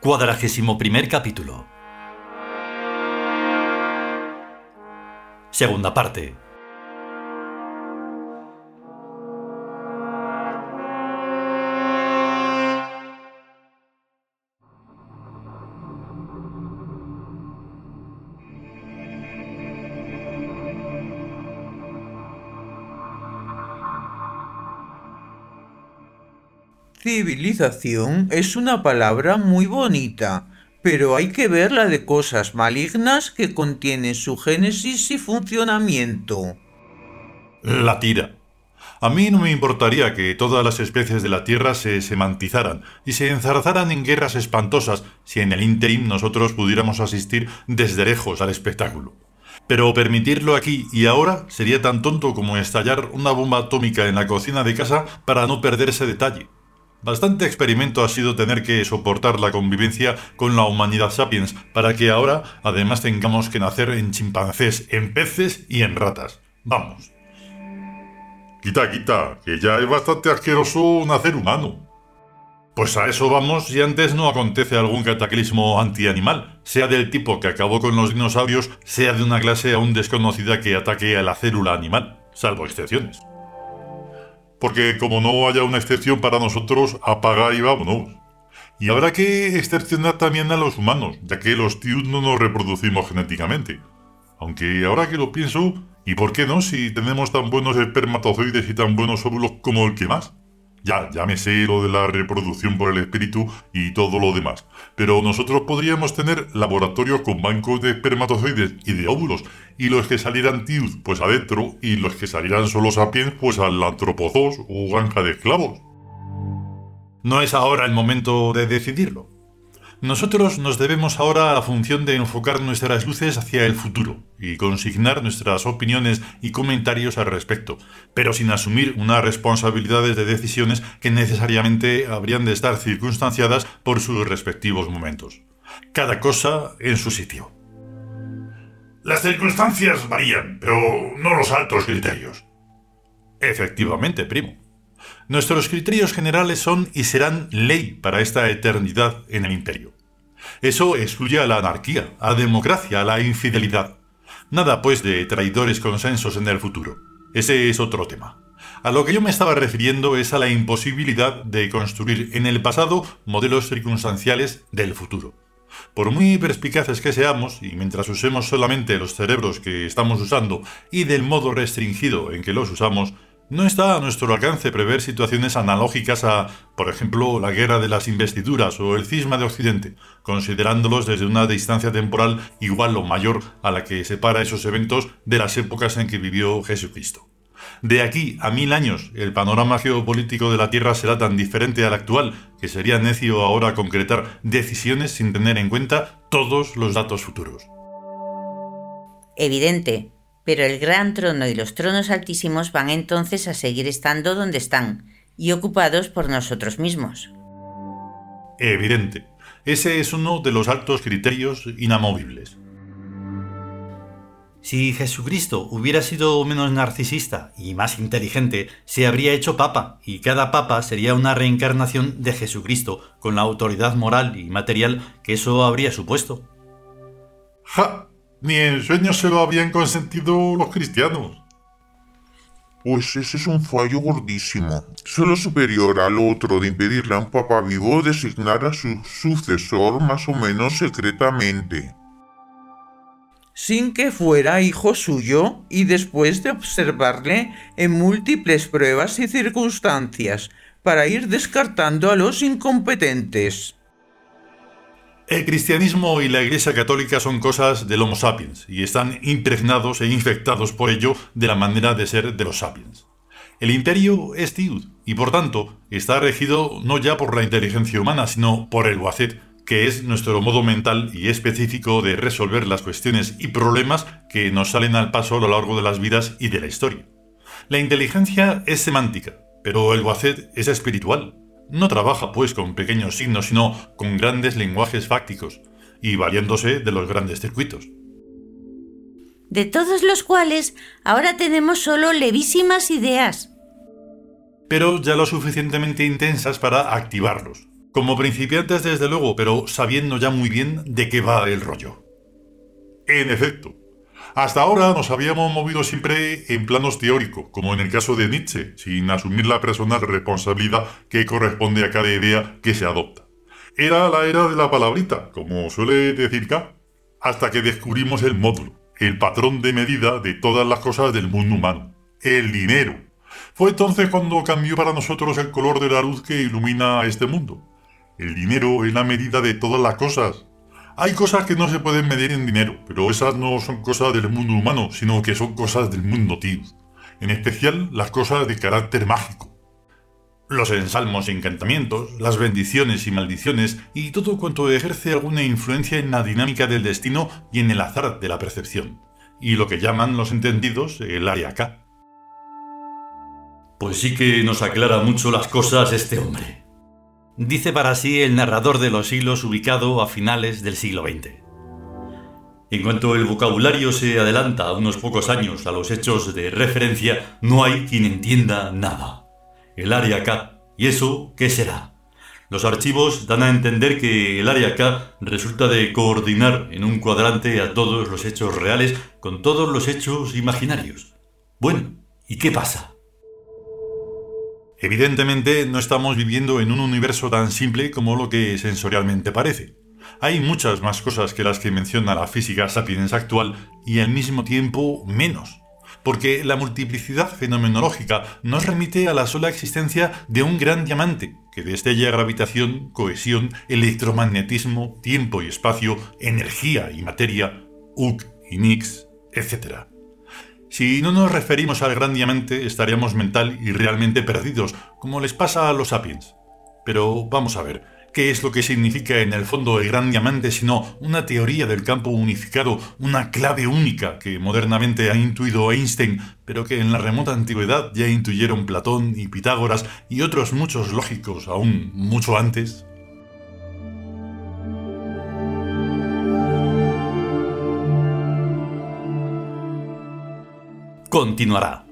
Cuadragésimo primer capítulo. Segunda parte. Civilización es una palabra muy bonita, pero hay que ver la de cosas malignas que contiene su génesis y funcionamiento. La tira. A mí no me importaría que todas las especies de la Tierra se semantizaran y se enzarzaran en guerras espantosas si en el interim nosotros pudiéramos asistir desde lejos al espectáculo. Pero permitirlo aquí y ahora sería tan tonto como estallar una bomba atómica en la cocina de casa para no perder ese detalle. Bastante experimento ha sido tener que soportar la convivencia con la humanidad sapiens para que ahora además tengamos que nacer en chimpancés, en peces y en ratas. Vamos. Quita, quita, que ya es bastante asqueroso nacer humano. Pues a eso vamos si antes no acontece algún cataclismo antianimal, sea del tipo que acabó con los dinosaurios, sea de una clase aún desconocida que ataque a la célula animal, salvo excepciones porque como no haya una excepción para nosotros, apaga y vámonos. Y habrá que excepcionar también a los humanos, ya que los tíos no nos reproducimos genéticamente. Aunque ahora que lo pienso, ¿y por qué no si tenemos tan buenos espermatozoides y tan buenos óvulos como el que más? Ya, ya me sé lo de la reproducción por el espíritu y todo lo demás. Pero nosotros podríamos tener laboratorios con bancos de espermatozoides y de óvulos, y los que salieran tius, pues adentro, y los que salieran solo sapiens, pues al antropozos o granja de esclavos. No es ahora el momento de decidirlo. Nosotros nos debemos ahora a la función de enfocar nuestras luces hacia el futuro y consignar nuestras opiniones y comentarios al respecto, pero sin asumir unas responsabilidades de decisiones que necesariamente habrían de estar circunstanciadas por sus respectivos momentos. Cada cosa en su sitio. Las circunstancias varían, pero no los altos criterios. Efectivamente, primo. Nuestros criterios generales son y serán ley para esta eternidad en el imperio. Eso excluye a la anarquía, a la democracia, a la infidelidad. Nada, pues, de traidores consensos en el futuro. Ese es otro tema. A lo que yo me estaba refiriendo es a la imposibilidad de construir en el pasado modelos circunstanciales del futuro. Por muy perspicaces que seamos, y mientras usemos solamente los cerebros que estamos usando y del modo restringido en que los usamos, no está a nuestro alcance prever situaciones analógicas a, por ejemplo, la guerra de las investiduras o el cisma de Occidente, considerándolos desde una distancia temporal igual o mayor a la que separa esos eventos de las épocas en que vivió Jesucristo. De aquí a mil años, el panorama geopolítico de la Tierra será tan diferente al actual que sería necio ahora concretar decisiones sin tener en cuenta todos los datos futuros. Evidente, pero el gran trono y los tronos altísimos van entonces a seguir estando donde están y ocupados por nosotros mismos. Evidente. Ese es uno de los altos criterios inamovibles. Si Jesucristo hubiera sido menos narcisista y más inteligente, se habría hecho papa, y cada papa sería una reencarnación de Jesucristo, con la autoridad moral y material que eso habría supuesto. ¡Ja! Ni en sueños se lo habían consentido los cristianos. Pues ese es un fallo gordísimo. Solo superior al otro de impedirle a un papa vivo designar a su sucesor más o menos secretamente. Sin que fuera hijo suyo y después de observarle en múltiples pruebas y circunstancias para ir descartando a los incompetentes. El cristianismo y la Iglesia católica son cosas del Homo sapiens y están impregnados e infectados por ello de la manera de ser de los sapiens. El imperio es Tiud y por tanto está regido no ya por la inteligencia humana, sino por el Wacet, que es nuestro modo mental y específico de resolver las cuestiones y problemas que nos salen al paso a lo largo de las vidas y de la historia. La inteligencia es semántica, pero el Wacet es espiritual, no trabaja pues con pequeños signos, sino con grandes lenguajes fácticos, y valiéndose de los grandes circuitos. de todos los cuales ahora tenemos solo levísimas ideas. Pero ya lo suficientemente intensas para activarlos. Como principiantes desde luego, pero sabiendo ya muy bien de qué va el rollo. En efecto, hasta ahora nos habíamos movido siempre en planos teóricos, como en el caso de Nietzsche, sin asumir la personal responsabilidad que corresponde a cada idea que se adopta. Era la era de la palabrita, como suele decir K, hasta que descubrimos el módulo, el patrón de medida de todas las cosas del mundo humano, el dinero. Fue entonces cuando cambió para nosotros el color de la luz que ilumina este mundo. El dinero es la medida de todas las cosas, hay cosas que no se pueden medir en dinero, pero esas no son cosas del mundo humano, sino que son cosas del mundo tío. En especial las cosas de carácter mágico. Los ensalmos y encantamientos, las bendiciones y maldiciones y todo cuanto ejerce alguna influencia en la dinámica del destino y en el azar de la percepción. Y lo que llaman los entendidos el área K. Pues sí que nos aclara mucho las cosas este hombre dice para sí el narrador de los siglos ubicado a finales del siglo XX. En cuanto el vocabulario se adelanta unos pocos años a los hechos de referencia, no hay quien entienda nada. El área K, ¿y eso qué será? Los archivos dan a entender que el área K resulta de coordinar en un cuadrante a todos los hechos reales con todos los hechos imaginarios. Bueno, ¿y qué pasa? Evidentemente no estamos viviendo en un universo tan simple como lo que sensorialmente parece. Hay muchas más cosas que las que menciona la física sapiens actual y al mismo tiempo menos. Porque la multiplicidad fenomenológica nos remite a la sola existencia de un gran diamante, que destella gravitación, cohesión, electromagnetismo, tiempo y espacio, energía y materia, UC y Nix, etc. Si no nos referimos al gran diamante, estaríamos mental y realmente perdidos, como les pasa a los sapiens. Pero vamos a ver, ¿qué es lo que significa en el fondo el gran diamante sino una teoría del campo unificado, una clave única que modernamente ha intuido Einstein, pero que en la remota antigüedad ya intuyeron Platón y Pitágoras y otros muchos lógicos aún mucho antes? Continuará.